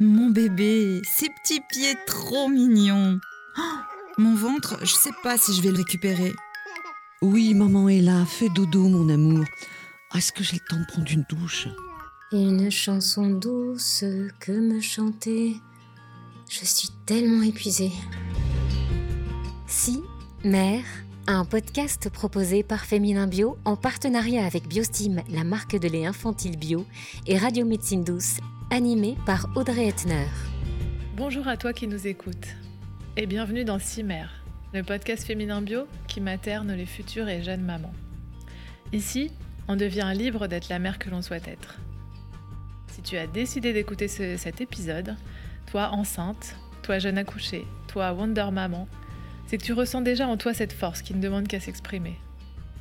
Mon bébé, ses petits pieds trop mignons. Oh, mon ventre, je sais pas si je vais le récupérer. Oui, maman est là, fais dodo, mon amour. Est-ce que j'ai le temps de prendre une douche? Une chanson douce que me chanter. Je suis tellement épuisée. Si, mère, un podcast proposé par Féminin Bio en partenariat avec Biostime, la marque de lait infantile bio, et Radio Médecine Douce, animé par Audrey Etner. Bonjour à toi qui nous écoutes et bienvenue dans Cimer, le podcast féminin bio qui materne les futures et jeunes mamans. Ici, on devient libre d'être la mère que l'on souhaite être. Si tu as décidé d'écouter cet épisode, toi enceinte, toi jeune accouchée, toi Wonder Maman, c'est que tu ressens déjà en toi cette force qui ne demande qu'à s'exprimer.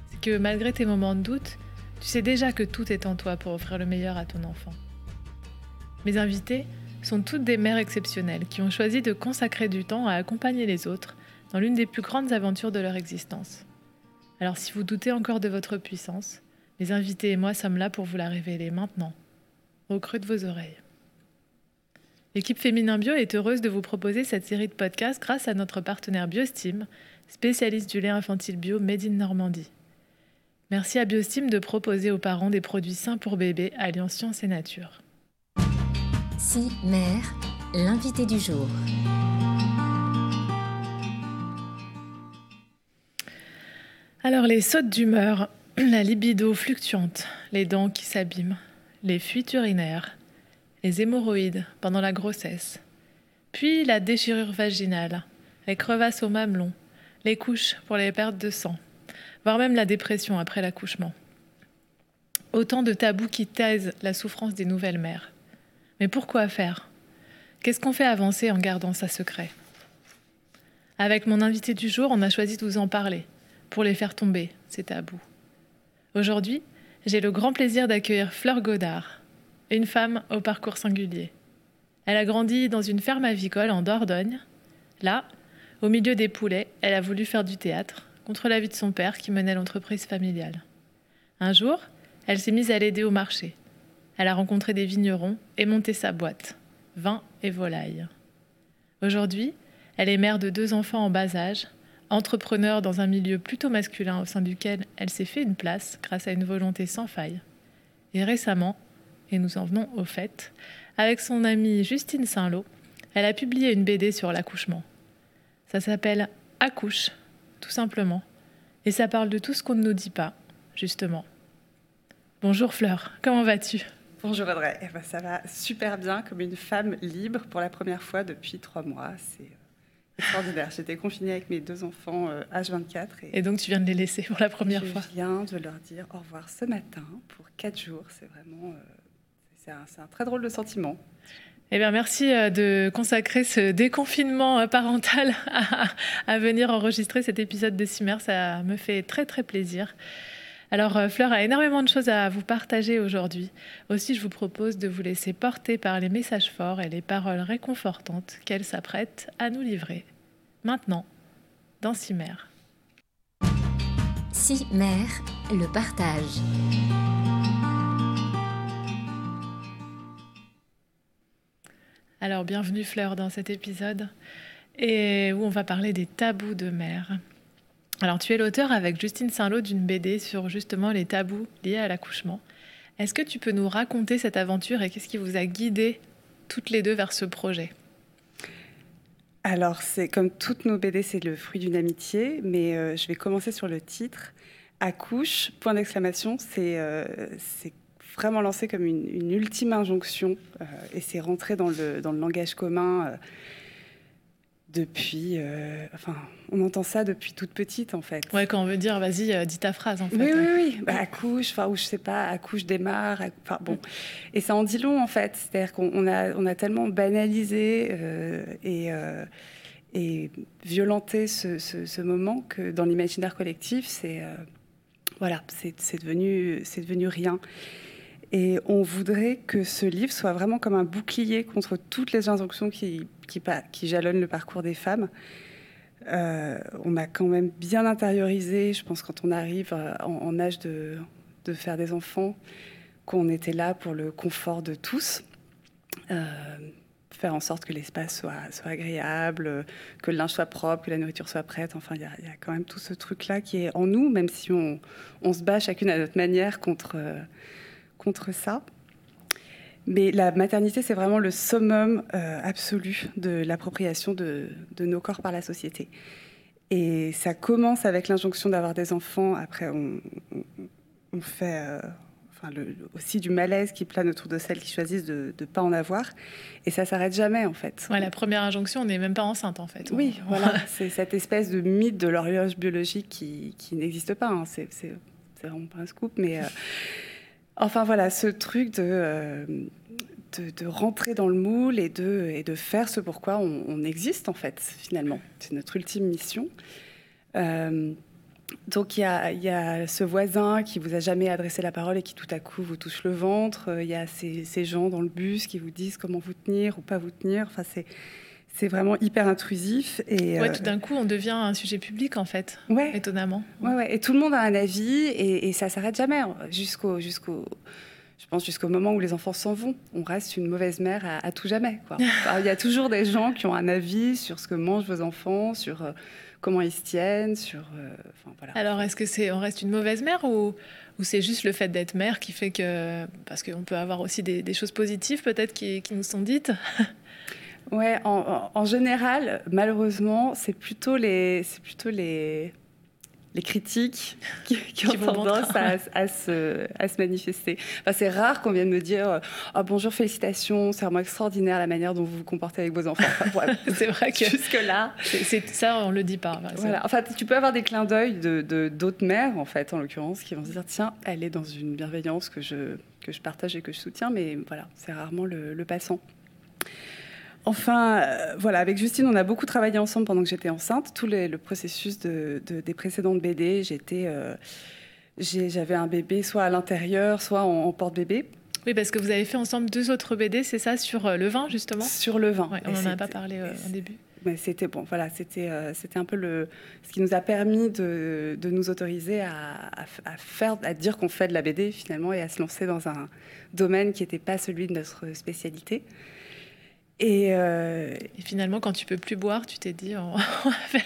C'est que malgré tes moments de doute, tu sais déjà que tout est en toi pour offrir le meilleur à ton enfant. Mes invités sont toutes des mères exceptionnelles qui ont choisi de consacrer du temps à accompagner les autres dans l'une des plus grandes aventures de leur existence. Alors si vous doutez encore de votre puissance, mes invités et moi sommes là pour vous la révéler maintenant, au creux de vos oreilles. L'équipe Féminin Bio est heureuse de vous proposer cette série de podcasts grâce à notre partenaire Biostime, spécialiste du lait infantile bio Made in Normandie. Merci à Biostime de proposer aux parents des produits sains pour bébés alliant science et nature. Si mère, l'invité du jour. Alors les sautes d'humeur, la libido fluctuante, les dents qui s'abîment, les fuites urinaires, les hémorroïdes pendant la grossesse, puis la déchirure vaginale, les crevasses au mamelon, les couches pour les pertes de sang, voire même la dépression après l'accouchement. Autant de tabous qui taisent la souffrance des nouvelles mères. Mais pourquoi faire? Qu'est-ce qu'on fait avancer en gardant ça secret? Avec mon invité du jour, on a choisi de vous en parler, pour les faire tomber, ces tabous. Aujourd'hui, j'ai le grand plaisir d'accueillir Fleur Godard, une femme au parcours singulier. Elle a grandi dans une ferme avicole en Dordogne. Là, au milieu des poulets, elle a voulu faire du théâtre, contre l'avis de son père qui menait l'entreprise familiale. Un jour, elle s'est mise à l'aider au marché. Elle a rencontré des vignerons et monté sa boîte, vin et volaille. Aujourd'hui, elle est mère de deux enfants en bas âge, entrepreneur dans un milieu plutôt masculin au sein duquel elle s'est fait une place grâce à une volonté sans faille. Et récemment, et nous en venons au fait, avec son amie Justine Saint-Lô, elle a publié une BD sur l'accouchement. Ça s'appelle Accouche, tout simplement. Et ça parle de tout ce qu'on ne nous dit pas, justement. Bonjour Fleur, comment vas-tu? Bonjour Audrey, eh ben, ça va super bien, comme une femme libre pour la première fois depuis trois mois. C'est euh, extraordinaire. J'étais confinée avec mes deux enfants H24. Euh, et, et, donc tu viens de les laisser pour la première fois Je viens de leur dire au revoir ce matin pour quatre jours. C'est vraiment... Euh, c'est un, un, très drôle de sentiment. Eh bien, merci de consacrer ce déconfinement parental à, à venir enregistrer cet épisode de Cimer. Ça me fait très très plaisir. Alors, Fleur a énormément de choses à vous partager aujourd'hui. Aussi, je vous propose de vous laisser porter par les messages forts et les paroles réconfortantes qu'elle s'apprête à nous livrer. Maintenant, dans Cimer. Cimer, le partage. Alors, bienvenue Fleur dans cet épisode et où on va parler des tabous de mère. Alors, tu es l'auteur avec Justine Saint-Lô d'une BD sur justement les tabous liés à l'accouchement. Est-ce que tu peux nous raconter cette aventure et qu'est-ce qui vous a guidé toutes les deux vers ce projet? Alors, c'est comme toutes nos BD, c'est le fruit d'une amitié, mais euh, je vais commencer sur le titre. Accouche, point d'exclamation, c'est euh, vraiment lancé comme une, une ultime injonction euh, et c'est rentré dans le, dans le, langage commun euh, depuis. Euh, enfin, on entend ça depuis toute petite en fait. Ouais, quand on veut dire vas-y, euh, dis ta phrase en fait. Oui, oui, oui. Bah, accouche, enfin, ou je sais pas, accouche, démarre. Enfin, bon. Et ça en dit long en fait. C'est-à-dire qu'on a, on a tellement banalisé euh, et et violenté ce, ce, ce, moment que dans l'imaginaire collectif, c'est voilà, c'est devenu, c'est devenu rien. Et on voudrait que ce livre soit vraiment comme un bouclier contre toutes les injonctions qui, jalonnent le parcours des femmes. Euh, on a quand même bien intériorisé, je pense, quand on arrive euh, en, âge de, faire des enfants, qu'on était là pour le confort de tous. faire en sorte que l'espace soit, soit agréable, que le linge soit propre, que la nourriture soit prête. Enfin, il y, a quand même tout ce truc-là qui est en nous, même si on, se bat chacune à notre manière contre, contre ça. Mais la maternité, c'est vraiment le summum euh, absolu de l'appropriation de, de, nos corps par la société. Et ça commence avec l'injonction d'avoir des enfants. Après, on, on, fait euh, enfin, le, aussi du malaise qui plane autour de celles qui choisissent de ne pas en avoir. Et ça s'arrête jamais, en fait. Ouais, la première injonction, on n'est même pas enceinte, en fait. Oui, voilà. c'est cette espèce de mythe de l'horloge biologique qui, qui n'existe pas. Hein. C'est vraiment pas un scoop, mais... Euh, Enfin voilà, ce truc euh, de, de, rentrer dans le moule et de, et de faire ce pourquoi on, existe en fait finalement. C'est notre ultime mission. Euh, donc il y, a, y, a, ce voisin qui vous a jamais adressé la parole et qui tout à coup vous touche le ventre. Il y a ces, ces gens dans le bus qui vous disent comment vous tenir ou pas vous tenir. Enfin c'est c'est vraiment hyper intrusif. Et ouais, tout d'un coup, on devient un sujet public, en fait, ouais. étonnamment. Ouais, ouais. Et tout le monde a un avis, et, et ça s'arrête jamais, hein, jusqu'au, jusqu'au, je pense jusqu'au moment où les enfants s'en vont. On reste une mauvaise mère à, à tout jamais. Il y a toujours des gens qui ont un avis sur ce que mangent vos enfants, sur euh, comment ils se tiennent, sur. Euh, enfin, voilà. Alors, est-ce que c'est, on reste une mauvaise mère ou, ou c'est juste le fait d'être mère qui fait que, parce qu'on peut avoir aussi des, des choses positives peut-être qui, qui nous sont dites? Ouais, en, en, général, malheureusement, c'est plutôt les, c'est plutôt les, les critiques qui, qui, qui ont tendance à, à, se, à, se, manifester. Enfin, c'est rare qu'on vienne me dire oh, bonjour, félicitations, c'est vraiment extraordinaire la manière dont vous vous comportez avec vos enfants. Enfin, ouais, c'est vrai que jusque-là. C'est, ça, on le dit pas. Voilà. Enfin, tu peux avoir des clins d'œil de, de, d'autres mères, en fait, en l'occurrence, qui vont se dire tiens, elle est dans une bienveillance que je, que je partage et que je soutiens, mais voilà, c'est rarement le, le passant. Enfin, euh, voilà, avec Justine, on a beaucoup travaillé ensemble pendant que j'étais enceinte. Tout les, le processus de, de, des précédentes BD, j'étais, euh, j'avais un bébé soit à l'intérieur, soit en, en porte-bébé. Oui, parce que vous avez fait ensemble deux autres BD, c'est ça, sur euh, le vin, justement? Sur le vin. Ouais, on n'en a pas parlé euh, au début. Mais c'était bon, voilà, c'était euh, c'était un peu le ce qui nous a permis de, de nous autoriser à, à, à, faire, à dire qu'on fait de la BD finalement et à se lancer dans un domaine qui n'était pas celui de notre spécialité. Et, euh... et, finalement, quand tu peux plus boire, tu t'es dit on va faire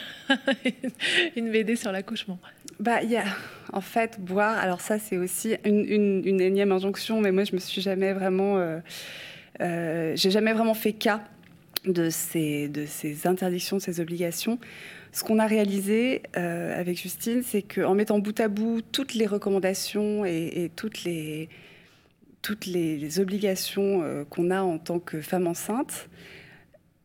une BD sur l'accouchement. Bah, il y a en fait boire. Alors ça, c'est aussi une, une, une, énième injonction, mais moi, je me suis jamais vraiment, euh, euh, j'ai jamais vraiment fait cas de ces de ces interdictions, de ces obligations. Ce qu'on a réalisé euh, avec Justine, c'est qu'en mettant bout à bout toutes les recommandations et, et toutes les toutes les, obligations euh, qu'on a en tant que femme enceinte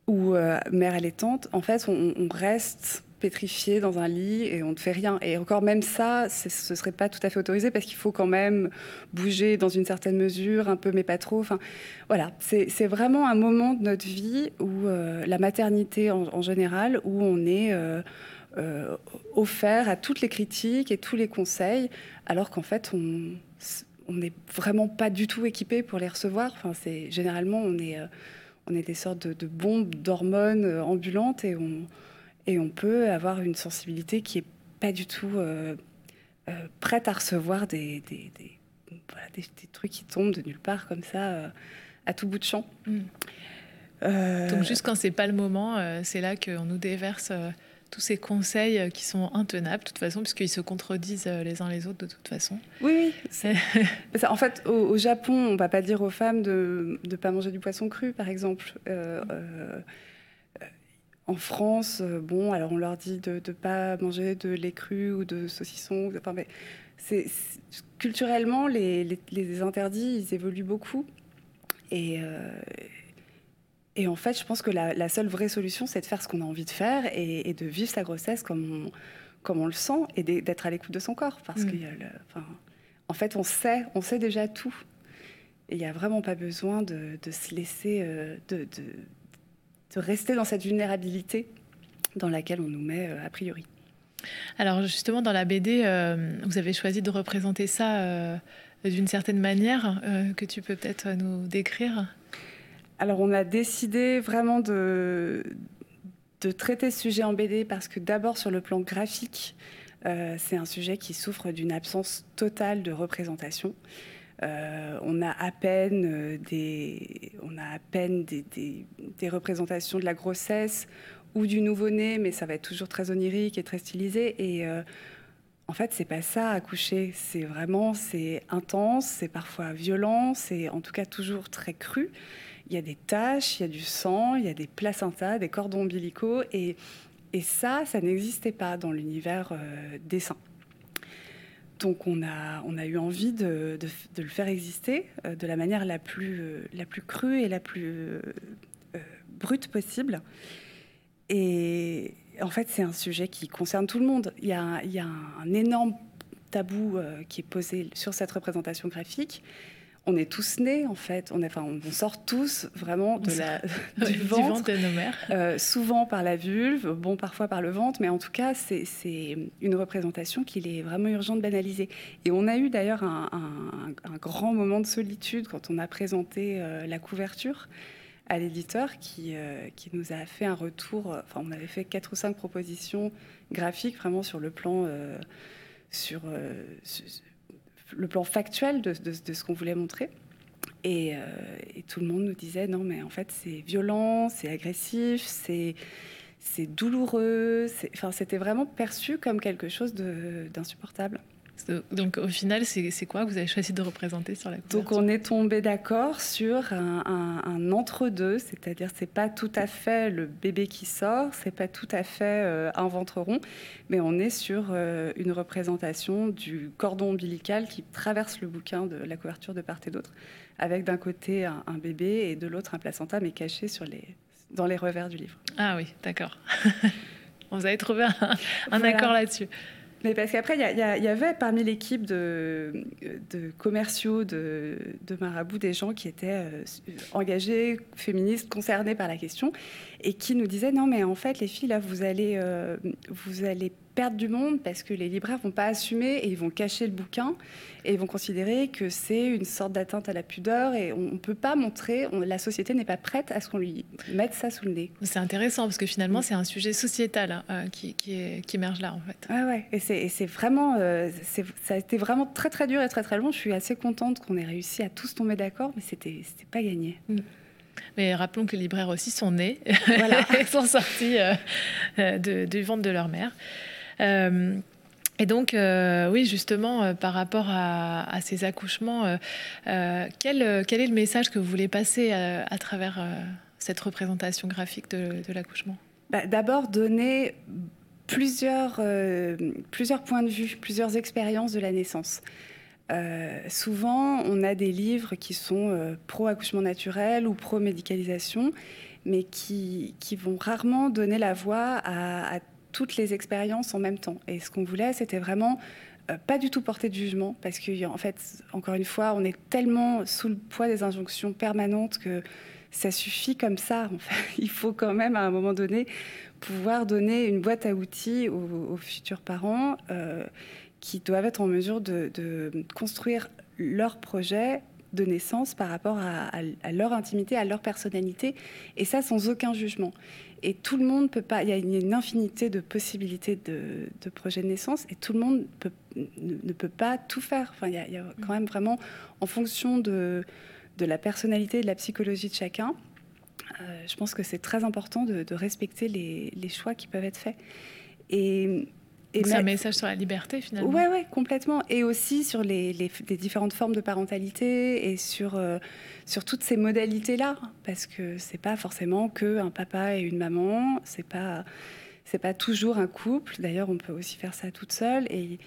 ou euh, mère allaitante, en fait, on, reste pétrifié dans un lit et on ne fait rien. Et encore même ça, ce serait pas tout à fait autorisé parce qu'il faut quand même bouger dans une certaine mesure, un peu mais pas trop. Enfin, voilà, c'est vraiment un moment de notre vie où euh, la maternité en, général, où on est offert à toutes les critiques et tous les conseils, alors qu'en fait on on n'est vraiment pas du tout équipé pour les recevoir. Enfin, c'est généralement on est euh, on est des sortes de, de bombes d'hormones euh, ambulantes et on et on peut avoir une sensibilité qui est pas du tout euh, euh, prête à recevoir des des, des, voilà, des, des, trucs qui tombent de nulle part comme ça à tout bout de champ. Mmh. Donc juste quand c'est pas le moment, c'est là qu'on nous déverse tous ces conseils qui sont intenables de toute façon, puisqu'ils se contredisent les uns les autres de toute façon. Oui, oui. en fait, au, au, Japon, on ne va pas dire aux femmes de ne pas manger du poisson cru, par exemple. Euh, euh, en France, bon, alors on leur dit de ne pas manger de lait cru ou de saucisson. Enfin, mais c'est, culturellement, les, les, les, interdits, ils évoluent beaucoup. Et, euh, et en fait, je pense que la, la seule vraie solution, c'est de faire ce qu'on a envie de faire et, et, de vivre sa grossesse comme on, comme on le sent et d'être à l'écoute de son corps. Parce mmh. que, enfin, en fait, on sait, on sait déjà tout. Et il n'y a vraiment pas besoin de, de se laisser, euh, de, de, de, rester dans cette vulnérabilité dans laquelle on nous met euh, a priori. Alors justement, dans la BD, euh, vous avez choisi de représenter ça d'une certaine manière que tu peux peut-être nous décrire? Alors, on a décidé vraiment de, traiter ce sujet en BD parce que d'abord, sur le plan graphique, euh, c'est un sujet qui souffre d'une absence totale de représentation. on a à peine des, on a à peine des, représentations de la grossesse ou du nouveau-né, mais ça va être toujours très onirique et très stylisé. Et en fait, c'est pas ça accoucher. C'est vraiment, c'est intense, c'est parfois violent, c'est en tout cas toujours très cru. Il y a des taches, il y a du sang, il y a des placentas, des cordons ombilicaux, et, et ça, ça n'existait pas dans l'univers euh, des seins. Donc on a, on a eu envie de, de, le faire exister euh, de la manière la plus, euh, la plus crue et la plus brute possible. Et, en fait, c'est un sujet qui concerne tout le monde. Il y a, un, énorme tabou euh, qui est posé sur cette représentation graphique. On est tous nés, en fait. On, enfin, on sort tous vraiment de la, du, ventre, de nos mères. Euh, souvent par la vulve, bon, parfois par le ventre, mais en tout cas, c'est une représentation qu'il est vraiment urgent de banaliser. Et on a eu d'ailleurs un, grand moment de solitude quand on a présenté euh, la couverture à l'éditeur qui, euh, qui nous a fait un retour. Enfin, on avait fait quatre ou cinq propositions graphiques vraiment sur le plan, sur, le plan factuel de, de, ce qu'on voulait montrer. Et, et, tout le monde nous disait non, mais en fait, c'est violent, c'est agressif, c'est c'est douloureux. Enfin, c'était vraiment perçu comme quelque chose d'insupportable. Donc au final, c'est quoi que vous avez choisi de représenter sur la couverture Donc on est tombé d'accord sur un, entre-deux, c'est-à-dire c'est pas tout à fait le bébé qui sort, c'est pas tout à fait euh, un ventre rond, mais on est sur euh, une représentation du cordon ombilical qui traverse le bouquin de la couverture de part et d'autre, avec d'un côté un, bébé et de l'autre un placenta, mais caché sur les, dans les revers du livre. Ah oui, d'accord. vous avez trouvé un, accord là-dessus. Mais parce qu'après, il y, avait parmi l'équipe de, commerciaux de, de, Marabout des gens qui étaient euh, engagés, féministes, concernés par la question, et qui nous disaient non, mais en fait, les filles, là, vous allez, euh, vous allez perdre du monde parce que les libraires vont pas assumer et ils vont cacher le bouquin et ils vont considérer que c'est une sorte d'atteinte à la pudeur et on ne peut pas montrer, la société n'est pas prête à ce qu'on lui mette ça sous le nez. C'est intéressant parce que finalement c'est un sujet sociétal hein, euh, qui, qui, émerge là en fait. Ah ouais, et c'est vraiment, euh, ça a été vraiment très très dur et très très long. Je suis assez contente qu'on ait réussi à tous tomber d'accord, mais c'était pas gagné. Mm. Mais rappelons que les libraires aussi sont nés voilà. et sont sortis euh, de, du ventre de leur mère. Euh, et donc, euh, oui, justement, euh, par rapport à, ces accouchements, quel, est le message que vous voulez passer à, travers cette représentation graphique de, l'accouchement? Bah, D'abord, donner plusieurs, points de vue, plusieurs expériences de la naissance. souvent, on a des livres qui sont pro-accouchement naturel ou pro-médicalisation, mais qui, vont rarement donner la voix à, à toutes les expériences en même temps. Et ce qu'on voulait, c'était vraiment euh, pas du tout porter de jugement, parce que en fait, encore une fois, on est tellement sous le poids des injonctions permanentes que ça suffit comme ça. Il faut quand même, à un moment donné, pouvoir donner une boîte à outils aux, futurs parents euh, qui doivent être en mesure de, construire leur projet de naissance par rapport à, leur intimité, à leur personnalité, et ça sans aucun jugement. Et tout le monde peut pas. Il y a une infinité de possibilités de, projets de naissance et tout le monde ne, peut pas tout faire. Enfin, il y, a, quand même vraiment, en fonction de, de la personnalité et de la psychologie de chacun, euh, je pense que c'est très important de, respecter les, les, choix qui peuvent être faits. Et c'est un message sur la liberté finalement. Oui, ouais, complètement. Et aussi sur les, les, différentes formes de parentalité et sur, euh, sur toutes ces modalités-là. Parce que c'est pas forcément que un papa et une maman, c'est pas, c'est pas toujours un couple. D'ailleurs, on peut aussi faire ça toute seule. Et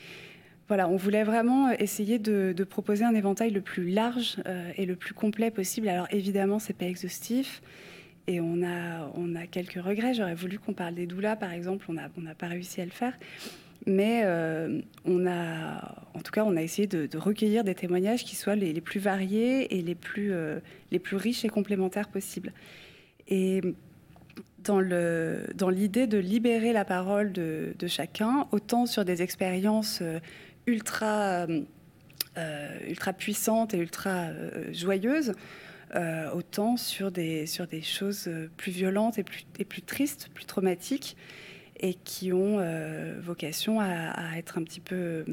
voilà, on voulait vraiment essayer de, de proposer un éventail le plus large euh, et le plus complet possible. Alors évidemment, c'est pas exhaustif. Et on a, on a quelques regrets. J'aurais voulu qu'on parle des doulas, par exemple. On n'a pas réussi à le faire. Mais euh, on a, en tout cas, on a essayé de, recueillir des témoignages qui soient les, plus variés et les plus, euh, les plus riches et complémentaires possibles. Et dans l'idée dans de libérer la parole de, de, chacun, autant sur des expériences euh, ultra, ultra puissantes et ultra joyeuses, euh, autant sur des, sur des choses euh, plus violentes et plus, et plus tristes, plus traumatiques, et qui ont euh, vocation à, être un petit peu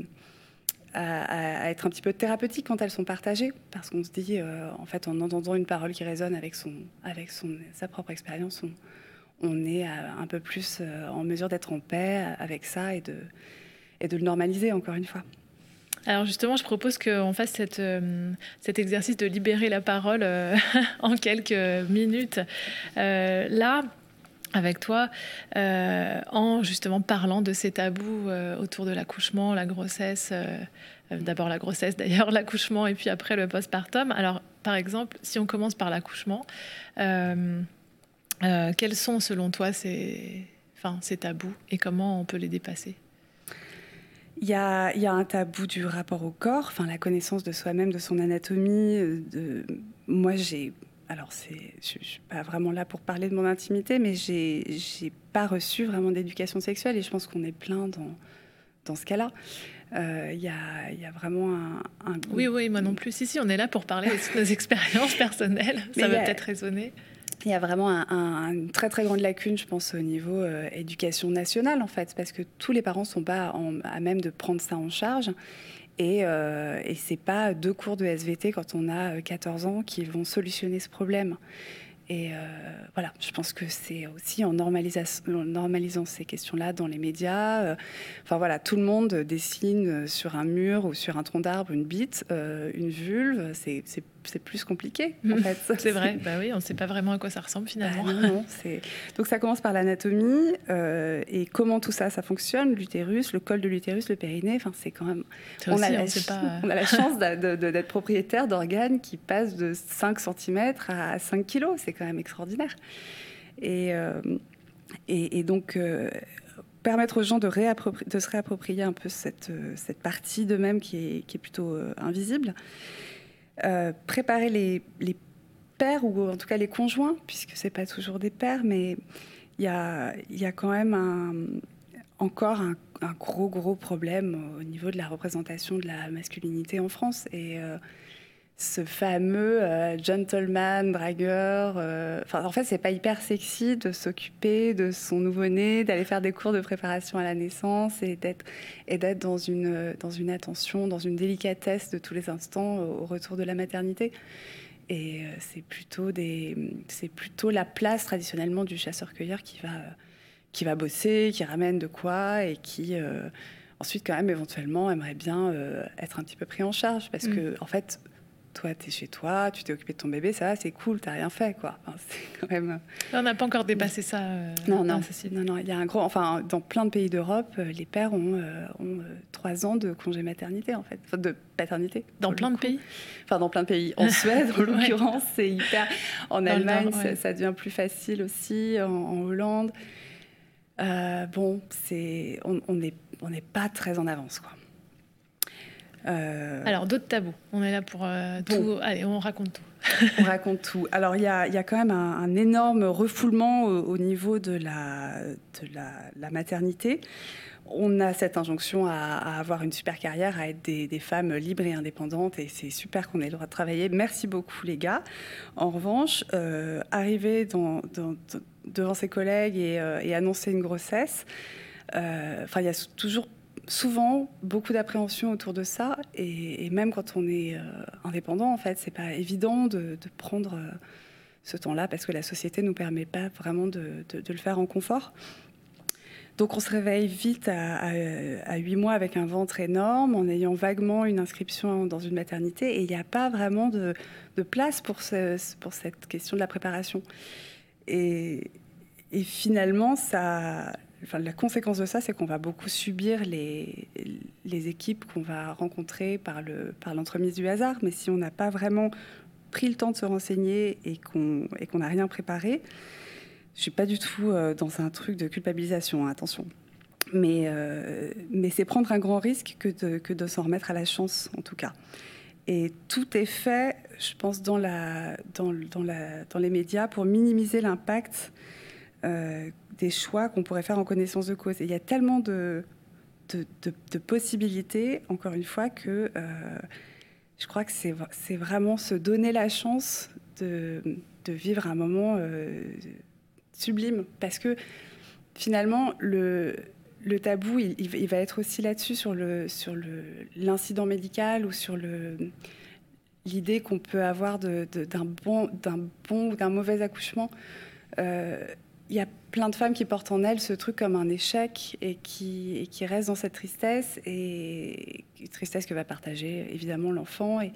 à, être un petit peu thérapeutique quand elles sont partagées, parce qu'on se dit, en fait, en entendant une parole qui résonne avec, son, avec son, sa propre expérience, on, on, est un peu plus en mesure d'être en paix avec ça et de, et de le normaliser, encore une fois. Alors justement, je propose qu'on fasse euh, cet exercice de libérer la parole en quelques minutes. là, avec toi euh, en justement parlant de ces tabous euh, autour de l'accouchement, la grossesse, euh, d'abord la grossesse d'ailleurs, l'accouchement et puis après le postpartum. Alors par exemple, si on commence par l'accouchement, quels sont selon toi ces tabous et comment on peut les dépasser? Il y, a, il y, a, un tabou du rapport au corps, enfin la connaissance de soi-même, de son anatomie. De... Moi, j'ai alors je ne suis pas vraiment là pour parler de mon intimité, mais j'ai n'ai pas reçu vraiment d'éducation sexuelle et je pense qu'on est plein dans, dans ce cas-là. Il euh, y, a, y, a, vraiment un, Oui, oui, moi non plus. Si, si, on est là pour parler de nos expériences personnelles. Ça va peut-être résonner. Il y a vraiment un, une très très grande lacune, je pense, au niveau euh, éducation nationale, en fait, parce que tous les parents ne sont pas à même de prendre ça en charge. Et, euh, et ce n'est pas deux cours de SVT quand on a 14 euh, ans qui vont solutionner ce problème. Et euh, voilà, je pense que c'est aussi en, normalisant ces questions-là dans les médias. Enfin voilà, tout le monde dessine sur un mur ou sur un tronc d'arbre une bite, une vulve. C'est plus compliqué, en fait. c'est vrai, bah oui, on ne sait pas vraiment à quoi ça ressemble finalement. Bah non, Donc ça commence par l'anatomie et comment tout ça, ça fonctionne, l'utérus, le col de l'utérus, le périnée. Enfin, c'est quand même. On, a la... on, a la chance d'être propriétaire d'organes qui passent de 5 cm à 5 kg. C'est quand même extraordinaire. Et, euh, et, donc, euh, permettre aux gens de, de, se réapproprier un peu cette, cette partie d'eux-mêmes qui est, qui est, plutôt euh, invisible. Préparer les, les, pères, ou en tout cas les conjoints, puisque ce n'est pas toujours des pères, mais il y a, y a, quand même encore un, un, gros, gros problème au niveau de la représentation de la masculinité en France. Et ce fameux euh, gentleman, dragueur. Euh, enfin, en fait, c'est pas hyper sexy de s'occuper de son nouveau-né, d'aller faire des cours de préparation à la naissance et d'être et d'être dans une dans une attention, dans une délicatesse de tous les instants au, retour de la maternité. Et euh, c'est plutôt des c'est plutôt la place traditionnellement du chasseur-cueilleur qui va qui va bosser, qui ramène de quoi et qui ensuite quand même éventuellement aimerait bien être un petit peu pris en charge parce mm. que en fait toi, tu es chez toi, tu t'es occupé de ton bébé, ça c'est cool, t'as rien fait, quoi. c'est quand même... On n'a pas encore dépassé ça. Euh, non, non, non, non, il y a un gros... Enfin, dans plein de pays d'Europe, euh, les pères ont, euh, ont trois ans de congé maternité, en fait, enfin, de paternité. Dans plein de pays Enfin, dans plein de pays. En Suède, en l'occurrence, c'est hyper... En Allemagne, ça, devient plus facile aussi, en, Hollande. bon, c'est... On n'est on n'est pas très en avance, quoi. Euh, Alors, d'autres tabous. On est là pour euh, tout. Allez, on raconte tout. on raconte tout. Alors, il y a, y a, quand même un, énorme refoulement au, niveau de, la, de la, maternité. On a cette injonction à, avoir une super carrière, à être des, femmes libres et indépendantes, et c'est super qu'on ait le droit de travailler. Merci beaucoup, les gars. En revanche, euh, arriver dans, devant ses collègues et, et, annoncer une grossesse, enfin, il y a toujours souvent beaucoup d'appréhension autour de ça. Et, même quand on est euh, indépendant, en fait, c'est pas évident de, prendre euh, ce temps-là parce que la société nous permet pas vraiment de, le faire en confort. Donc on se réveille vite à, huit mois avec un ventre énorme, en ayant vaguement une inscription dans une maternité, et il n'y a pas vraiment de, place pour, cette question de la préparation. Et finalement, ça, la conséquence de ça, c'est qu'on va beaucoup subir les, les équipes qu'on va rencontrer par, le, par l'entremise du hasard. Mais si on n'a pas vraiment pris le temps de se renseigner et qu'on qu'on n'a rien préparé, je suis pas du tout euh, dans un truc de culpabilisation, hein, attention. Mais, euh, mais c'est prendre un grand risque que de, que de s'en remettre à la chance, en tout cas. Et tout est fait, je pense, dans, la, dans, dans, la, dans les médias pour minimiser l'impact euh, des choix qu'on pourrait faire en connaissance de cause. Il y a tellement de, possibilités, encore une fois, que euh, je crois que c'est vraiment se donner la chance de, vivre un moment euh, sublime. Parce que finalement, le, tabou, il, va être aussi là-dessus, sur l'incident médical ou sur l'idée qu'on peut avoir d'un bon, ou d'un mauvais accouchement. Euh, il y a plein de femmes qui portent en elles ce truc comme un échec et qui, qui restent dans cette tristesse, et tristesse que va partager évidemment l'enfant. Et,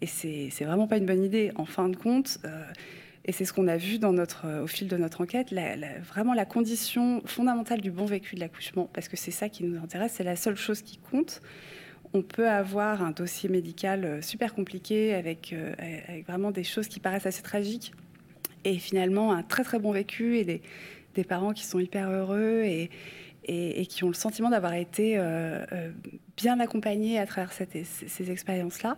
et c'est vraiment pas une bonne idée. En fin de compte, euh, et c'est ce qu'on a vu dans notre, euh, au fil de notre enquête, vraiment la condition fondamentale du bon vécu de l'accouchement, parce que c'est ça qui nous intéresse, c'est la seule chose qui compte. On peut avoir un dossier médical euh, super compliqué avec, avec vraiment des choses qui paraissent assez tragiques et finalement un très très bon vécu et des, des parents qui sont hyper heureux et, et, qui ont le sentiment d'avoir été bien accompagnés à travers cette, ces, ces expériences-là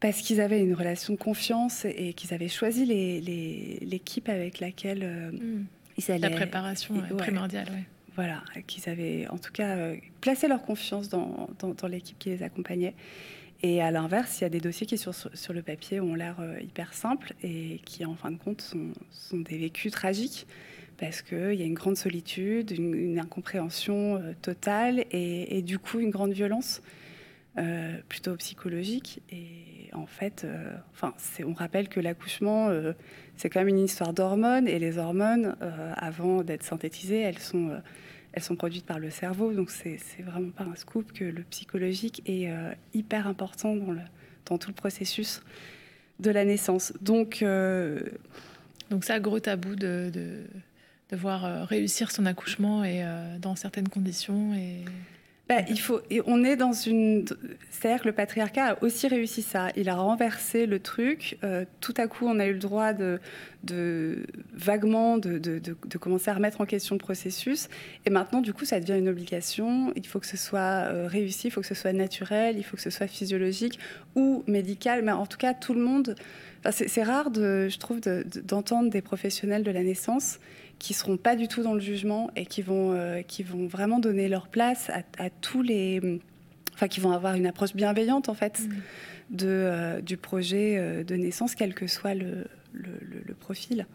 parce qu'ils avaient une relation de confiance et qu'ils avaient choisi l'équipe avec laquelle euh, hmm. ils allaient. La préparation est primordiale, oui. Voilà, qu'ils avaient en tout cas euh, placé leur confiance dans, dans, l'équipe qui les accompagnait. Et à l'inverse, il y a des dossiers qui, sur, sur le papier, ont l'air euh, hyper simples et qui, en fin de compte, sont, sont des vécus tragiques parce qu'il y a une grande solitude, une, incompréhension totale et, du coup une grande violence plutôt psychologique. Et, en fait, euh, enfin, on rappelle que l'accouchement, euh, c'est quand même une histoire d'hormones, et les hormones, euh, avant d'être synthétisées, elles sont, produites par le cerveau, donc c'est vraiment pas un scoop que le psychologique est hyper important dans, tout le processus de la naissance. Donc, donc ça, gros tabou de, de voir réussir son accouchement et dans certaines conditions et bah, il faut, et on est dans une. C'est-à-dire que le patriarcat a aussi réussi ça. Il a renversé le truc. Euh, tout à coup, on a eu le droit de, de vaguement de, de, de, commencer à remettre en question le processus. Et maintenant, du coup, ça devient une obligation. Il faut que ce soit euh, réussi, il faut que ce soit naturel, il faut que ce soit physiologique ou médical. Mais en tout cas, tout le monde. Enfin, c'est rare, de, je trouve, d'entendre des professionnels de la naissance qui seront pas du tout dans le jugement et qui vont, euh, qui vont vraiment donner leur place à, tous les... Enfin, qui vont avoir une approche bienveillante, en fait, mmh. de, euh, du projet euh, de naissance, quel que soit le, le, le profil.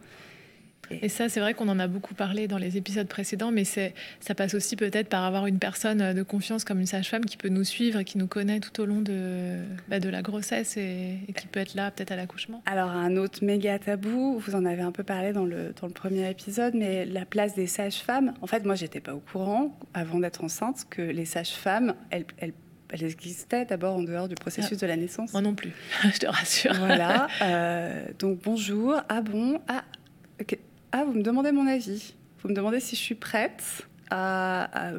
Et ça, c'est vrai qu'on en a beaucoup parlé dans les épisodes précédents, mais ça passe aussi peut-être par avoir une personne de confiance comme une sage-femme qui peut nous suivre et qui nous connaît tout au long de, bah, de la grossesse et, qui peut être là peut-être à l'accouchement. Alors, un autre méga tabou, vous en avez un peu parlé dans le, dans le premier épisode, mais la place des sages-femmes. En fait, moi, j'étais pas au courant, avant d'être enceinte, que les sages-femmes, elles, elles existaient d'abord en dehors du processus de la naissance. Moi non plus, je te rassure. Voilà. Euh, donc bonjour. Ah bon. Ah. Ah, vous me demandez mon avis. Vous me demandez si je suis prête à,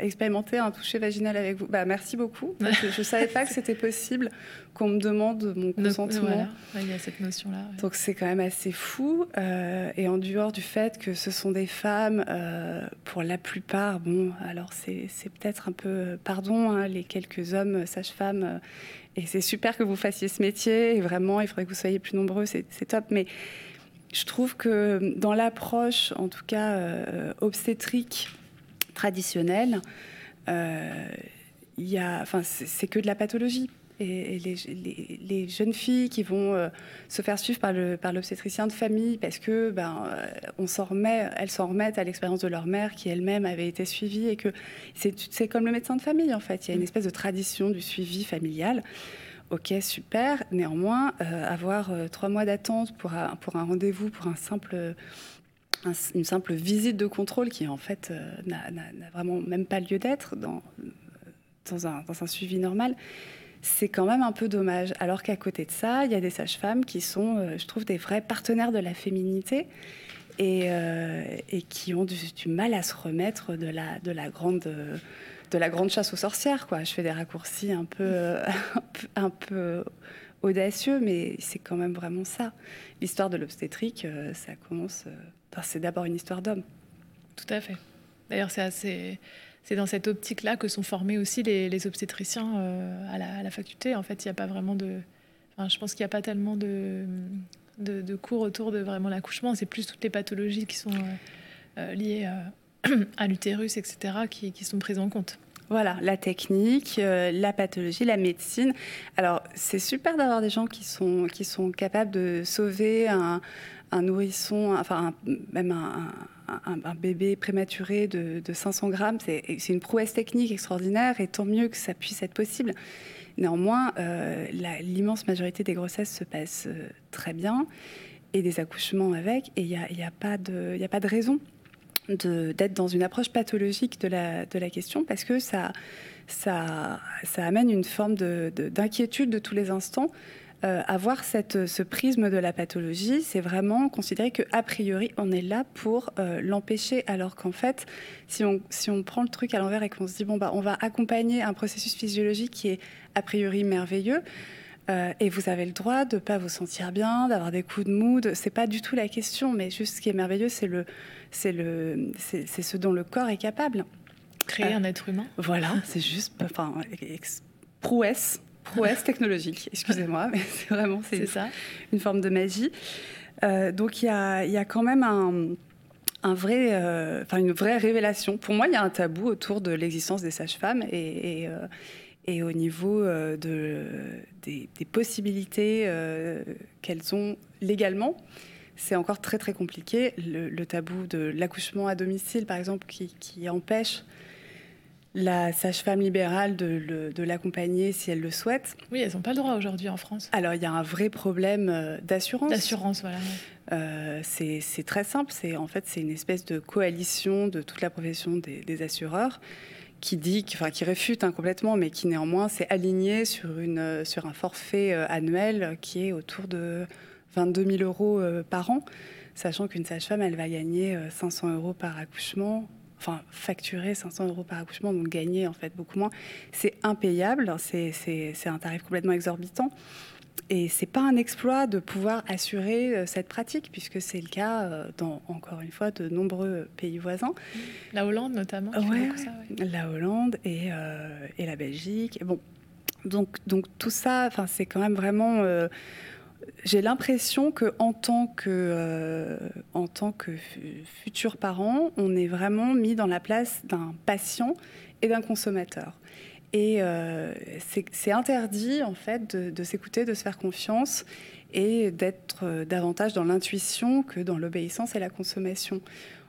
expérimenter un toucher vaginal avec vous. Bah, merci beaucoup. je ne savais pas que c'était possible qu'on me demande mon consentement. il y a cette notion-là. Donc c'est quand même assez fou. Euh, et en dehors du fait que ce sont des femmes, euh, pour la plupart, bon, alors c'est peut-être un peu, pardon, hein, les quelques hommes sages-femmes. Euh, et c'est super que vous fassiez ce métier. Et vraiment, il faudrait que vous soyez plus nombreux. C'est top. Mais je trouve que dans l'approche, en tout cas euh, obstétrique traditionnelle, euh, y a, enfin, c'est que de la pathologie. Et, les, jeunes filles qui vont euh, se faire suivre par, le, par l'obstétricien de famille parce que ben, euh, on s'en remet, elles s'en remettent à l'expérience de leur mère qui elle-même avait été suivie et que c'est, c'est comme le médecin de famille en fait. Il y a une espèce de tradition du suivi familial. Ok, super. Néanmoins, euh, avoir euh, trois mois d'attente pour un, rendez-vous, pour un simple, une simple visite de contrôle qui, en fait, euh, n'a vraiment même pas lieu d'être dans, dans, un, suivi normal, c'est quand même un peu dommage. Alors qu'à côté de ça, il y a des sages-femmes qui sont, je trouve, des vrais partenaires de la féminité. Et, et qui ont du, du, mal à se remettre de la, de la grande de la grande chasse aux sorcières. Quoi. Je fais des raccourcis un peu, euh, audacieux, mais c'est quand même vraiment ça. L'histoire de l'obstétrique, euh, ça commence. Euh, c'est d'abord une histoire d'homme. Tout à fait. D'ailleurs, c'est assez. Dans cette optique-là que sont formés aussi les, obstétriciens à, la, faculté. En fait, il n'y a pas vraiment de. Je pense qu'il n'y a pas tellement de, cours autour de vraiment l'accouchement. C'est plus toutes les pathologies qui sont liées à l'utérus, etc., qui, sont prises en compte. Voilà, la technique, euh, la pathologie, la médecine. Alors, c'est super d'avoir des gens qui sont, qui sont capables de sauver un, nourrisson, enfin, même un, bébé prématuré de, 500 grammes, c'est une prouesse technique extraordinaire et tant mieux que ça puisse être possible. Néanmoins, l'immense majorité des grossesses se passent très bien et des accouchements avec, et il n'y a, a pas de raison d'être dans une approche pathologique de la, de la question parce que ça, ça, ça amène une forme d'inquiétude de, de, tous les instants. Euh, avoir cette, ce prisme de la pathologie, c'est vraiment considérer qu'a priori, on est là pour euh, l'empêcher, alors qu'en fait, si on, si on prend le truc à l'envers et qu'on se dit, bon, bah, on va accompagner un processus physiologique qui est a priori merveilleux, euh, et vous avez le droit de ne pas vous sentir bien, d'avoir des coups de mood. C'est pas du tout la question, mais juste ce qui est merveilleux, c'est le, c'est le, c'est, ce dont le corps est capable. Créer euh, un être humain. Voilà, c'est juste, enfin, prouesse, prouesse technologique. Excusez-moi, mais c'est vraiment c'est, ça. une forme de magie. Euh, donc il y a, y a, quand même un, un vrai, enfin une vraie révélation. Pour moi, il y a un tabou autour de l'existence des sages-femmes et, et et au niveau euh, de, des, possibilités euh, qu'elles ont légalement. C'est encore très très compliqué. Le, tabou de l'accouchement à domicile, par exemple, qui, qui empêche la sage-femme libérale de, de l'accompagner si elle le souhaite. Oui, elles n'ont pas le droit aujourd'hui en France. Alors il y a un vrai problème euh, d'assurance. D'assurance, voilà. c'est très simple. C'est en fait c'est une espèce de coalition de toute la profession des, des assureurs qui dit, enfin, qui réfute hein, complètement, mais qui néanmoins s'est aligné sur, une, sur un forfait euh, annuel qui est autour de 22 000 euros euh, par an, sachant qu'une sage-femme, elle va gagner 500 euh, euros par accouchement, enfin facturer 500 euros par accouchement, donc gagner en fait beaucoup moins. C'est impayable, c'est un tarif complètement exorbitant. Et c'est pas un exploit de pouvoir assurer euh, cette pratique, puisque c'est le cas euh, dans, encore une fois, de nombreux pays voisins. La Hollande notamment. Ouais, La Hollande et, euh, et, la Belgique. Bon, donc, donc tout ça, enfin, c'est quand même vraiment. j'ai l'impression que en tant que en tant que futur parent, on est vraiment mis dans la place d'un patient et d'un consommateur. Et euh, c'est interdit, en fait, de, s'écouter, de se faire confiance et d'être euh, davantage dans l'intuition que dans l'obéissance et la consommation.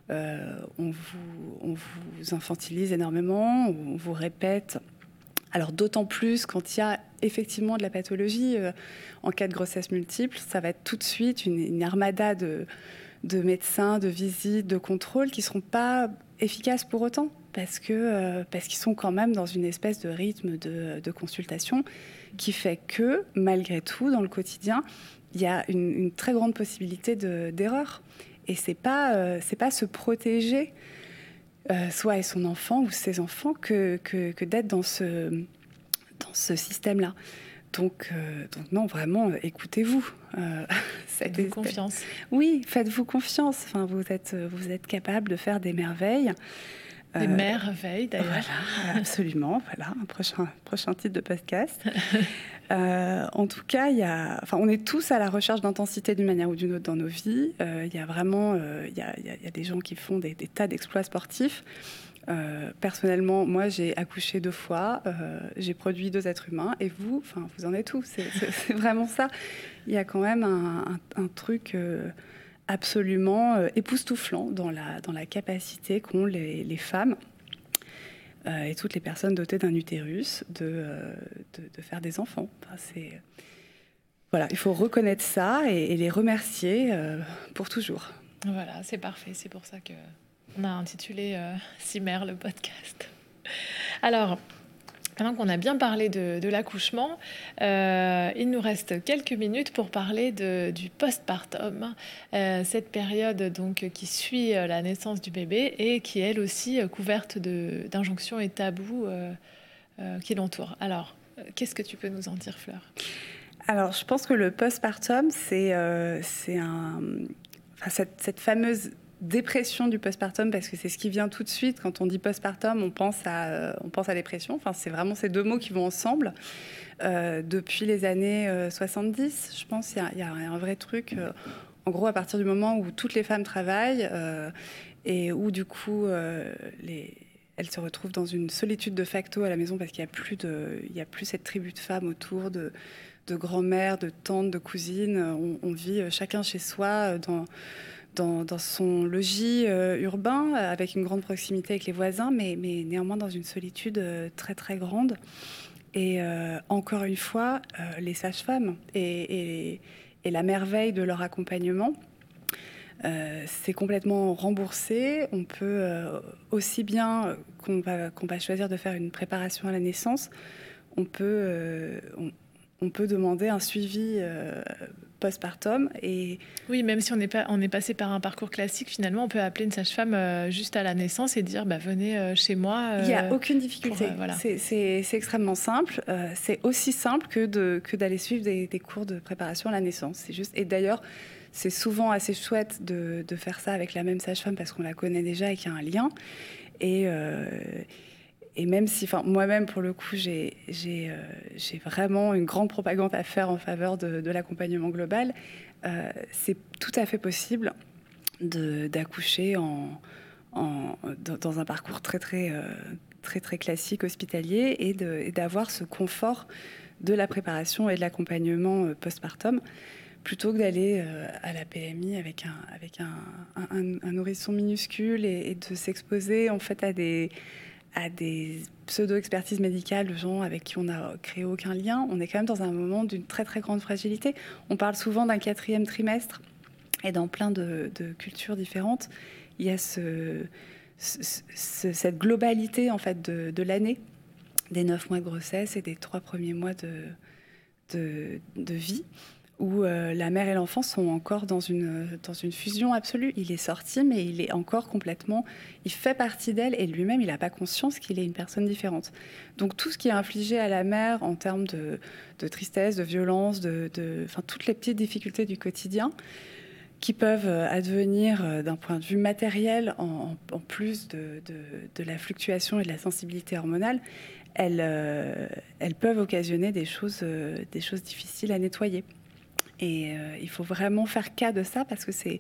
Euh, on, vous, infantilise énormément, on vous répète. Alors d'autant plus quand il y a effectivement de la pathologie, en cas de grossesse multiple, ça va être tout de suite une, une armada de, de médecins, de visites, de contrôles qui ne seront pas efficaces pour autant parce que euh, parce qu'ils sont quand même dans une espèce de rythme de, consultation qui fait que malgré tout dans le quotidien il y a une, très grande possibilité d'erreur et c'est pas euh, c'est pas se protéger euh, soit et son enfant ou ses enfants que, que, d'être dans ce dans ce système là donc, donc non, vraiment, écoutez-vous. faites-vous confiance. Oui, faites-vous confiance. Enfin, vous êtes, vous êtes capable de faire des merveilles. Des euh, merveilles d'ailleurs. absolument, voilà, un prochain, prochain titre de podcast. Euh, en tout cas, y a, enfin, on est tous à la recherche d'intensité d'une manière ou d'une autre dans nos vies. Euh, il y a vraiment il y a, y, a, des gens qui font des, tas d'exploits sportifs. personnellement, moi, j'ai accouché deux fois, j'ai produit deux êtres humains, et vous, enfin, vous en êtes tous. C'est vraiment ça. Il y a quand même un, un truc absolument euh, époustouflant dans la, dans la capacité qu'ont les, les femmes euh, et toutes les personnes dotées d'un utérus de, euh, de, faire des enfants. c'est, voilà, il faut reconnaître ça et, les remercier pour toujours. Voilà, c'est parfait. C'est pour ça que on a intitulé Cimer le podcast. Alors, Maintenant qu'on a bien parlé de, l'accouchement, euh, il nous reste quelques minutes pour parler du postpartum, euh, cette période donc qui suit euh, la naissance du bébé et qui elle aussi couverte d'injonctions et tabous qui l'entourent. Alors, qu'est-ce que tu peux nous en dire, Fleur? Alors, je pense que le postpartum, c'est c'est un, cette, cette fameuse dépression du postpartum parce que c'est ce qui vient tout de suite. Quand on dit postpartum on pense à euh, on pense à dépression. Enfin c'est vraiment ces deux mots qui vont ensemble. Euh, depuis les années 70 euh, je pense il y, a un vrai truc en gros à partir du moment où toutes les femmes travaillent et où du coup les elles se retrouvent dans une solitude de facto à la maison parce qu'il n'y a plus de a plus cette tribu de femmes autour de de grand-mères, de tantes, de cousines. On, on, vit chacun chez soi dans, dans, son logis urbain, avec une grande proximité avec les voisins, mais, néanmoins dans une solitude très très grande. Et encore une fois, les sages-femmes et, la merveille de leur accompagnement euh, c'est complètement remboursé. On peut euh, aussi bien qu'on va, choisir de faire une préparation à la naissance, euh, on, peut demander un suivi postpartum. Et oui, même si on est, pas, on est passé par un parcours classique, finalement, on peut appeler une sage-femme juste à la naissance et dire bah, venez chez moi. Il n'y a aucune difficulté. voilà. C'est extrêmement simple. c'est aussi simple que, de, que d'aller suivre des, des, cours de préparation à la naissance. C'est juste. Et d'ailleurs, c'est souvent assez chouette de, faire ça avec la même sage-femme parce qu'on la connaît déjà et qu'il y a un lien. Et, euh, et même si, moi-même, pour le coup, j'ai euh, vraiment une grande propagande à faire en faveur de, l'accompagnement global, euh, c'est tout à fait possible d'accoucher dans un parcours très, très, très, très classique hospitalier et d'avoir ce confort de la préparation et de l'accompagnement postpartum plutôt que d'aller euh, à la PMI avec un, avec nourrisson minuscule et, de s'exposer en fait à des, à des pseudo-expertises médicales de gens avec qui on n'a créé aucun lien. On est quand même dans un moment d'une très très grande fragilité. On parle souvent d'un quatrième trimestre et dans plein de, cultures différentes, il y a ce, cette globalité en fait de, l'année, des neuf mois de grossesse et des trois premiers mois de vie où euh, la mère et l'enfant sont encore dans une, dans une fusion absolue. Il est sorti, mais il est encore complètement... Il fait partie d'elle et lui-même, il n'a pas conscience qu'il est une personne différente. Donc tout ce qui est infligé à la mère en termes de, tristesse, de violence, de, toutes les petites difficultés du quotidien qui peuvent euh, advenir euh, d'un point de vue matériel en, plus de, la fluctuation et de la sensibilité hormonale, elles, peuvent occasionner des choses difficiles à nettoyer. Et euh, il faut vraiment faire cas de ça parce que c'est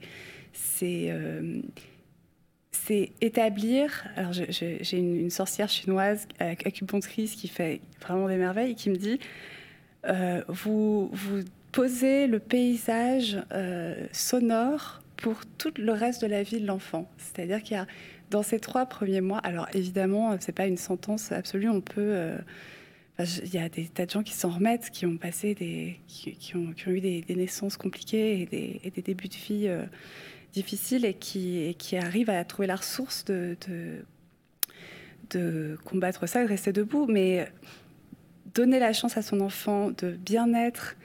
c'est euh, c'est établir. Alors j'ai une, sorcière chinoise acupunctrice qui fait vraiment des merveilles et qui me dit euh, vous vous posez le paysage sonore pour tout le reste de la vie de l'enfant. C'est-à-dire qu'il y a dans ces trois premiers mois. Alors évidemment, c'est pas une sentence absolue. On peut il y a des tas de gens qui s'en remettent, qui ont passé des, qui, ont, eu des, naissances compliquées et des, débuts de vie euh, difficiles et qui, arrivent à trouver la ressource de, combattre ça de rester debout. Mais donner la chance à son enfant de bien être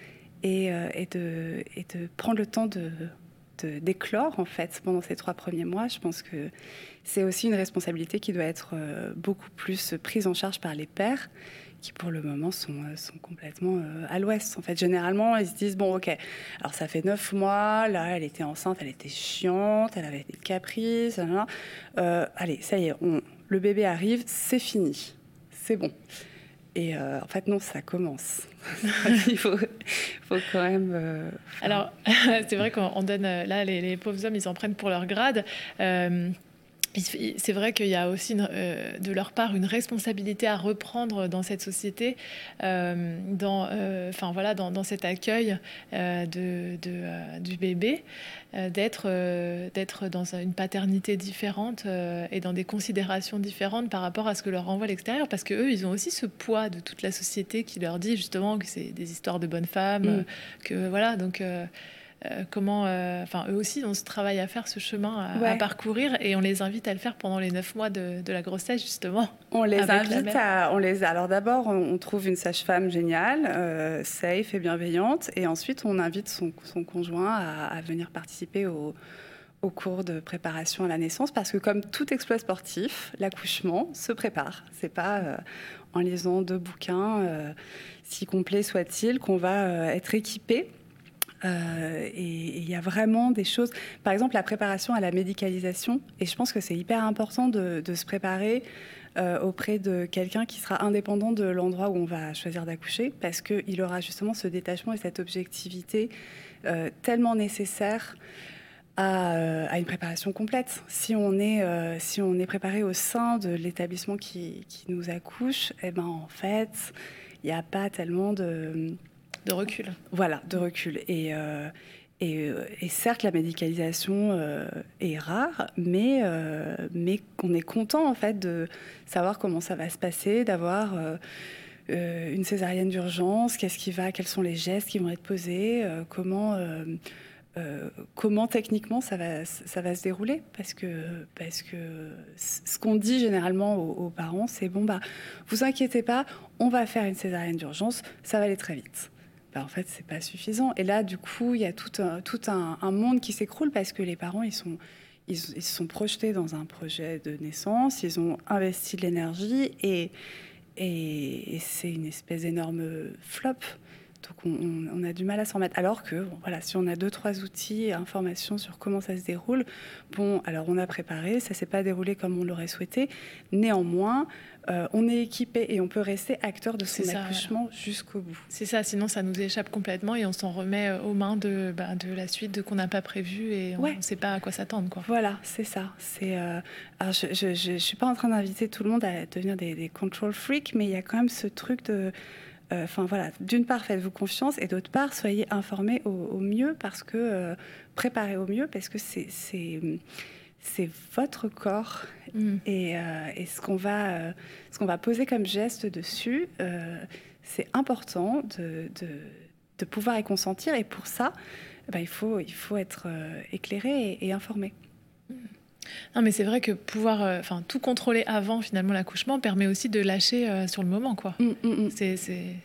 et, euh, de, de prendre le temps de d'éclore en fait pendant ces trois premiers mois, je pense que c'est aussi une responsabilité qui doit être euh, beaucoup plus prise en charge par les pères qui pour le moment sont, euh, sont complètement euh, à l'ouest. En fait, généralement, ils se disent bon, ok, alors ça fait neuf mois, là, elle était enceinte, elle était chiante, elle avait des caprices, euh, allez, ça y est, on, le bébé arrive, c'est fini, c'est bon. Et en fait, non, ça commence. Il faut, quand même. Alors, c'est vrai qu'on donne. Là, les, pauvres hommes, ils en prennent pour leur grade. C'est vrai qu'il y a aussi euh, de leur part une responsabilité à reprendre dans cette société, euh, dans, euh, enfin, voilà, dans, dans, cet accueil de, du bébé, d'être d'être dans une paternité différente et dans des considérations différentes par rapport à ce que leur renvoie l'extérieur, parce qu'eux, ils ont aussi ce poids de toute la société qui leur dit justement que c'est des histoires de bonnes femmes, mm. que voilà, donc euh, comment, euh, enfin, eux aussi ont ce travail à faire, ce chemin à, parcourir, et on les invite à le faire pendant les neuf mois de, la grossesse, justement. On les invite à, on les, alors d'abord, on, trouve une sage-femme géniale, euh, safe et bienveillante, et ensuite on invite son, conjoint à, venir participer au, au cours de préparation à la naissance, parce que comme tout exploit sportif, l'accouchement se prépare. C'est pas en lisant deux bouquins, si complets soient-ils, qu'on va être équipé euh, et il y a vraiment des choses, par exemple la préparation à la médicalisation, et je pense que c'est hyper important de, se préparer euh, auprès de quelqu'un qui sera indépendant de l'endroit où on va choisir d'accoucher, parce qu'il aura justement ce détachement et cette objectivité euh, tellement nécessaire. À, une préparation complète. Si on est, si on est préparé au sein de l'établissement qui, qui, nous accouche, eh ben en fait, il n'y a pas tellement de, de recul. Voilà, de recul. Et, euh, et, certes, la médicalisation est rare, mais, on est content en fait de savoir comment ça va se passer, d'avoir une césarienne d'urgence, qu'est-ce qui va, quels sont les gestes qui vont être posés, comment euh, techniquement ça va, se dérouler parce que, parce que ce qu'on dit généralement aux, parents, c'est bon, bah, vous inquiétez pas, on va faire une césarienne d'urgence, ça va aller très vite. Bah, en fait, c'est pas suffisant. Et là, du coup, il y a tout un, monde qui s'écroule parce que les parents, ils sont, ils, sont projetés dans un projet de naissance, ils ont investi de l'énergie et, c'est une espèce d'énorme flop. Donc on, a du mal à s'en mettre. Alors que, voilà, si on a deux, trois outils informations sur comment ça se déroule, bon, alors on a préparé, ça s'est pas déroulé comme on l'aurait souhaité. Néanmoins, euh, on est équipé et on peut rester acteur de son accouchement jusqu'au bout. C'est ça, sinon ça nous échappe complètement et on s'en remet euh, aux mains de, bah, de la suite, de qu'on n'a pas prévu et on ne sait pas à quoi s'attendre. Quoi. Voilà, c'est ça. C'est, euh, je ne suis pas en train d'inviter tout le monde à devenir des, des control freaks, mais il y a quand même ce truc de euh, enfin voilà, d'une part, faites-vous confiance et d'autre part, soyez informés au, mieux parce que préparez au mieux parce que c'est c'est votre corps mm. et, euh, et, ce qu'on va ce qu'on va poser comme geste dessus, c'est important de, de, de, pouvoir y consentir et pour ça, bah, il faut il faut être éclairé et, informé. Mm. Non, mais c'est vrai que pouvoir, euh, enfin, tout contrôler avant finalement l'accouchement permet aussi de lâcher euh, sur le moment, quoi. Mm.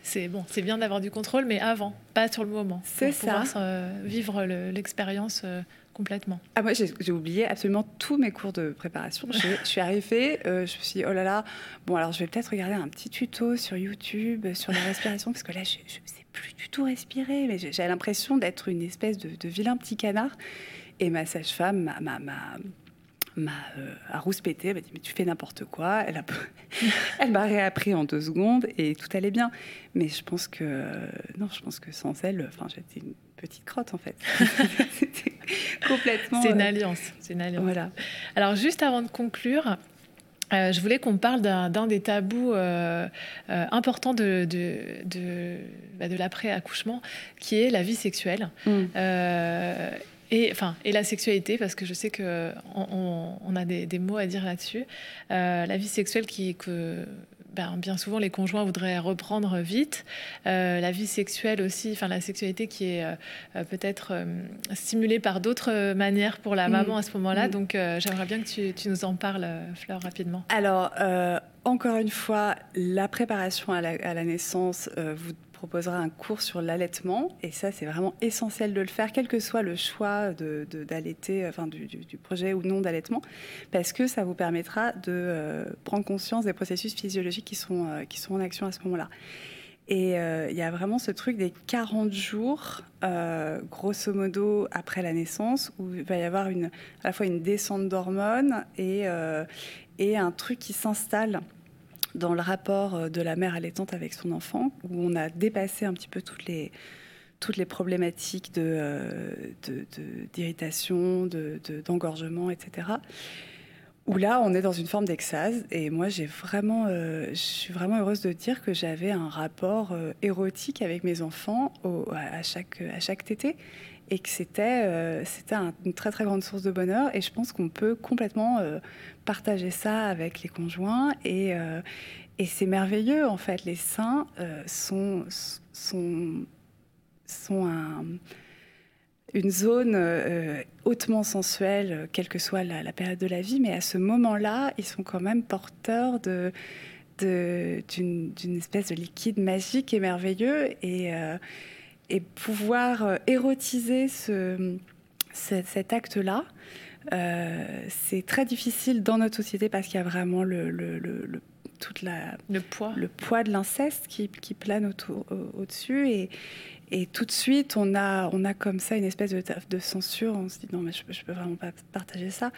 C'est bon, c'est bien d'avoir du contrôle, mais avant, pas sur le moment. C'est ça. Pouvoir euh, vivre l'expérience complètement. Ah moi j'ai oublié absolument tous mes cours de préparation. je, suis arrivée, je me suis dit oh là là, bon alors je vais peut-être regarder un petit tuto sur YouTube sur la respiration parce que là je ne sais plus du tout respirer, mais j'ai l'impression d'être une espèce de, vilain petit canard. Et ma sage-femme m'a m'a euh, a rouspété, elle m'a dit mais tu fais n'importe quoi. Elle, elle m'a réappris en deux secondes et tout allait bien. Mais je pense que non, je pense que sans elle, enfin j'étais une petite crotte en fait. C'était complètement. C'est une euh, alliance, c'est une alliance. Voilà. Alors juste avant de conclure. Euh, je voulais qu'on parle d'un des tabous importants de, de, de, bah, de l'après-accouchement, qui est la vie sexuelle. Mm. Et, enfin, et la sexualité, parce que je sais qu'on on, a des, mots à dire là-dessus. Euh, la vie sexuelle qui, que ben, bien souvent les conjoints voudraient reprendre vite. Euh, la vie sexuelle aussi, enfin la sexualité qui est euh, peut-être stimulée par d'autres manières pour la mm. maman à ce moment-là. Mm. Donc j'aimerais bien que tu, nous en parles, Fleur, rapidement. Alors, encore une fois, la préparation à la, à la naissance, vous proposera un cours sur l'allaitement. Et ça, c'est vraiment essentiel de le faire, quel que soit le choix d'allaiter, de, enfin, du, projet ou non d'allaitement, parce que ça vous permettra de euh, prendre conscience des processus physiologiques qui sont, euh, qui sont en action à ce moment-là. Et euh, il y a vraiment ce truc des 40 jours, grosso modo, après la naissance, où il va y avoir une, à la fois une descente d'hormones et, et un truc qui s'installe dans le rapport euh, de la mère allaitante avec son enfant, où on a dépassé un petit peu toutes les, toutes les problématiques d'irritation, de, de, d'engorgement, etc. Où là, on est dans une forme d'extase. Et moi, j'ai vraiment, euh, je suis vraiment heureuse de dire que j'avais un rapport euh, érotique avec mes enfants à, chaque, à chaque tété et que c'était euh, une très très grande source de bonheur. Et je pense qu'on peut complètement euh, partager ça avec les conjoints. Et, euh, et c'est merveilleux en fait. Les seins sont sont sont un, une zone hautement sensuelle quelle que soit la, la, période de la vie. Mais à ce moment-là ils sont quand même porteurs de d'une espèce de liquide magique et merveilleux. Et et pouvoir euh, érotiser ce, cet acte-là, euh, c'est très difficile dans notre société parce qu'il y a vraiment le, le, le, toute la, le, poids. le poids de l'inceste qui, qui, plane au-dessus. Et, et tout de suite, on a, on a comme ça une espèce de, de censure. On se dit non, mais je ne peux vraiment pas partager ça.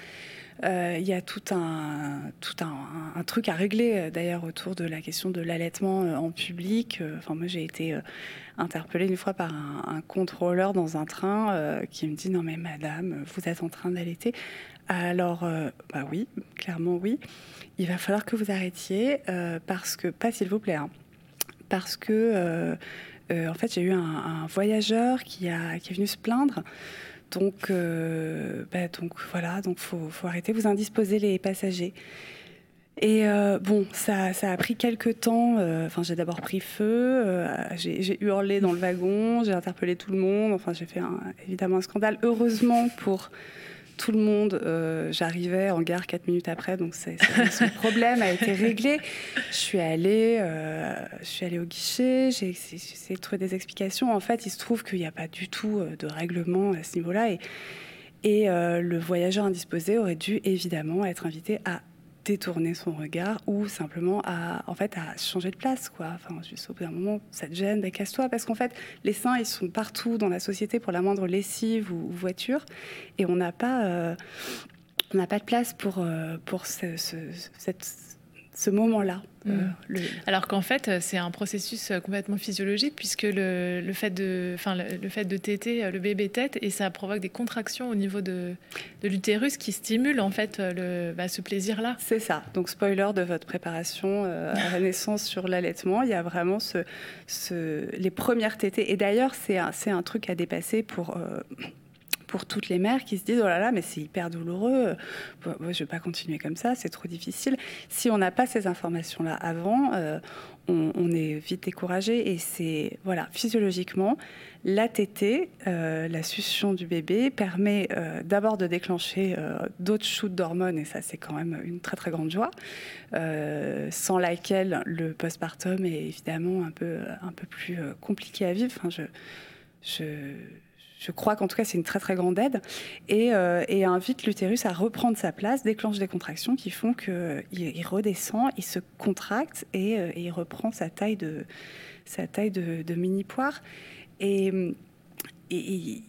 Euh, il y a tout un, tout un, truc à régler euh, d'ailleurs autour de la question de l'allaitement euh, en public. Enfin, moi, j'ai été interpellée une fois par un, un contrôleur dans un train qui me dit non, mais madame, vous êtes en train d'allaiter. Alors, bah oui, clairement oui. Il va falloir que vous arrêtiez parce que, pas s'il vous plaît, hein, parce que en fait, j'ai eu un, voyageur qui, est venu se plaindre. Donc, bah, donc voilà, donc faut, faut arrêter, vous indisposez les passagers. Et euh, bon, ça, a pris quelques temps. Euh, enfin, j'ai d'abord pris feu, euh, j'ai hurlé dans le wagon, j'ai interpellé tout le monde. Enfin, j'ai fait évidemment un scandale. Heureusement pour tout le monde, j'arrivais en gare quatre minutes après, donc son problème a été réglé. Je suis allée, je suis allée au guichet, j'ai essayé de trouver des explications. En fait, il se trouve qu'il n'y a pas du tout de règlement à ce niveau-là et le voyageur indisposé aurait dû évidemment être invité à détourner son regard ou simplement à, en fait, à changer de place. Quoi. Enfin, juste au bout d'un moment, ça te gêne, ben, casse-toi. Parce qu'en fait, les seins, ils sont partout dans la société pour la moindre lessive ou, voiture. Et on n'a pas, euh, on n'a pas de place pour, euh, pour ce, ce moment-là. Euh, mm. Alors qu'en fait, c'est un processus euh, complètement physiologique puisque le, le fait de, enfin, le, fait de téter, euh, le bébé tète et ça provoque des contractions au niveau de, de l'utérus qui stimulent en fait le, bah, ce plaisir-là. C'est ça. Donc spoiler de votre préparation à la naissance sur l'allaitement, il y a vraiment ce, ce, les premières tétées. Et d'ailleurs, c'est un, un, truc à dépasser pour pour toutes les mères qui se disent oh là là mais c'est hyper douloureux. Je vais pas continuer comme ça c'est trop difficile. Si on n'a pas ces informations là avant euh, on, est vite découragé. Et c'est voilà physiologiquement la tétée euh, la succion du bébé permet euh, d'abord de déclencher d'autres shoots d'hormones et ça c'est quand même une très très grande joie sans laquelle le postpartum est évidemment un peu un peu plus compliqué à vivre. Enfin je je je crois qu'en tout cas, c'est une très très grande aide et, euh, invite l'utérus à reprendre sa place, déclenche des contractions qui font qu'il il redescend, il se contracte euh, et, il reprend sa taille de, sa taille de, mini poire. Et il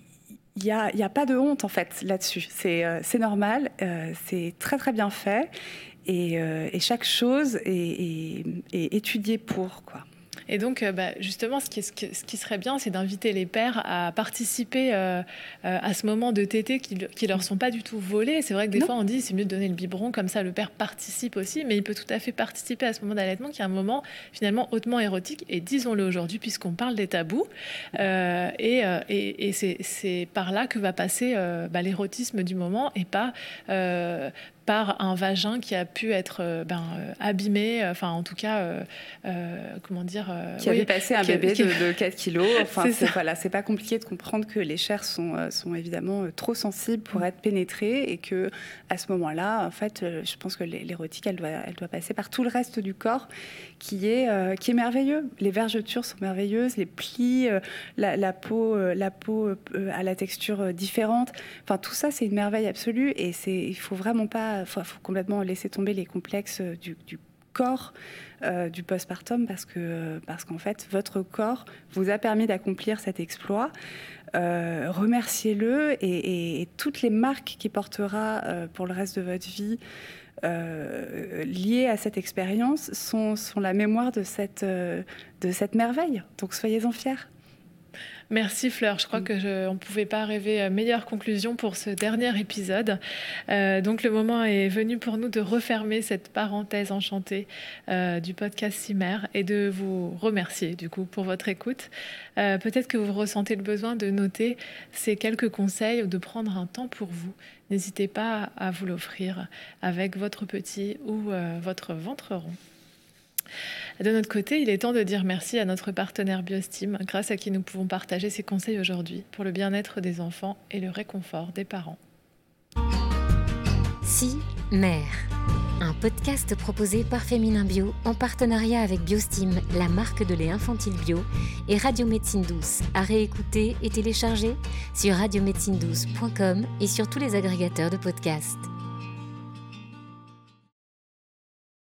n'y a, a, pas de honte en fait là-dessus. C'est euh, normal, c'est très très bien fait et, chaque chose est, est étudiée pour quoi. Et donc, euh, bah, justement, ce qui, ce qui, serait bien, c'est d'inviter les pères à participer euh, euh, à ce moment de tété qui, qui leur sont pas du tout volés. C'est vrai que des fois, on dit c'est mieux de donner le biberon, comme ça le père participe aussi, mais il peut tout à fait participer à ce moment d'allaitement qui est un moment finalement hautement érotique. Et disons-le aujourd'hui, puisqu'on parle des tabous. et, et, c'est par là que va passer bah, l'érotisme du moment et pas par un vagin qui a pu être euh, ben, euh, abîmé, euh, enfin en tout cas, comment dire Qui avait passé un bébé de, 4 kilos. Enfin, c'est voilà, pas compliqué de comprendre que les chairs sont, sont évidemment trop sensibles pour être pénétrées et que à ce moment-là, en fait, je pense que l'érotique, elle doit, elle doit passer par tout le reste du corps qui est, qui est merveilleux. Les vergetures sont merveilleuses, les plis, la, peau, la peau à la texture différente. Enfin, tout ça, c'est une merveille absolue et c'est, il faut vraiment pas il faut, complètement laisser tomber les complexes du, corps euh, du postpartum parce que parce qu'en fait votre corps vous a permis d'accomplir cet exploit. Euh, remerciez-le et, toutes les marques qu'il portera euh, pour le reste de votre vie liées à cette expérience sont, la mémoire de cette, de cette merveille. Donc soyez-en fiers. Merci Fleur, je crois que on ne pouvait pas rêver meilleure conclusion pour ce dernier épisode. Euh, donc le moment est venu pour nous de refermer cette parenthèse enchantée euh, du podcast Cimer et de vous remercier du coup pour votre écoute. Euh, peut-être que vous ressentez le besoin de noter ces quelques conseils ou de prendre un temps pour vous. N'hésitez pas à vous l'offrir avec votre petit ou votre ventre rond. De notre côté, il est temps de dire merci à notre partenaire Biostim, grâce à qui nous pouvons partager ces conseils aujourd'hui pour le bien-être des enfants et le réconfort des parents. Si, mère. Un podcast proposé par Féminin Bio en partenariat avec Biostim, la marque de lait infantile bio, et Radio Médecine Douce, à réécouter et télécharger sur radiomédecinedouce.com et sur tous les agrégateurs de podcasts.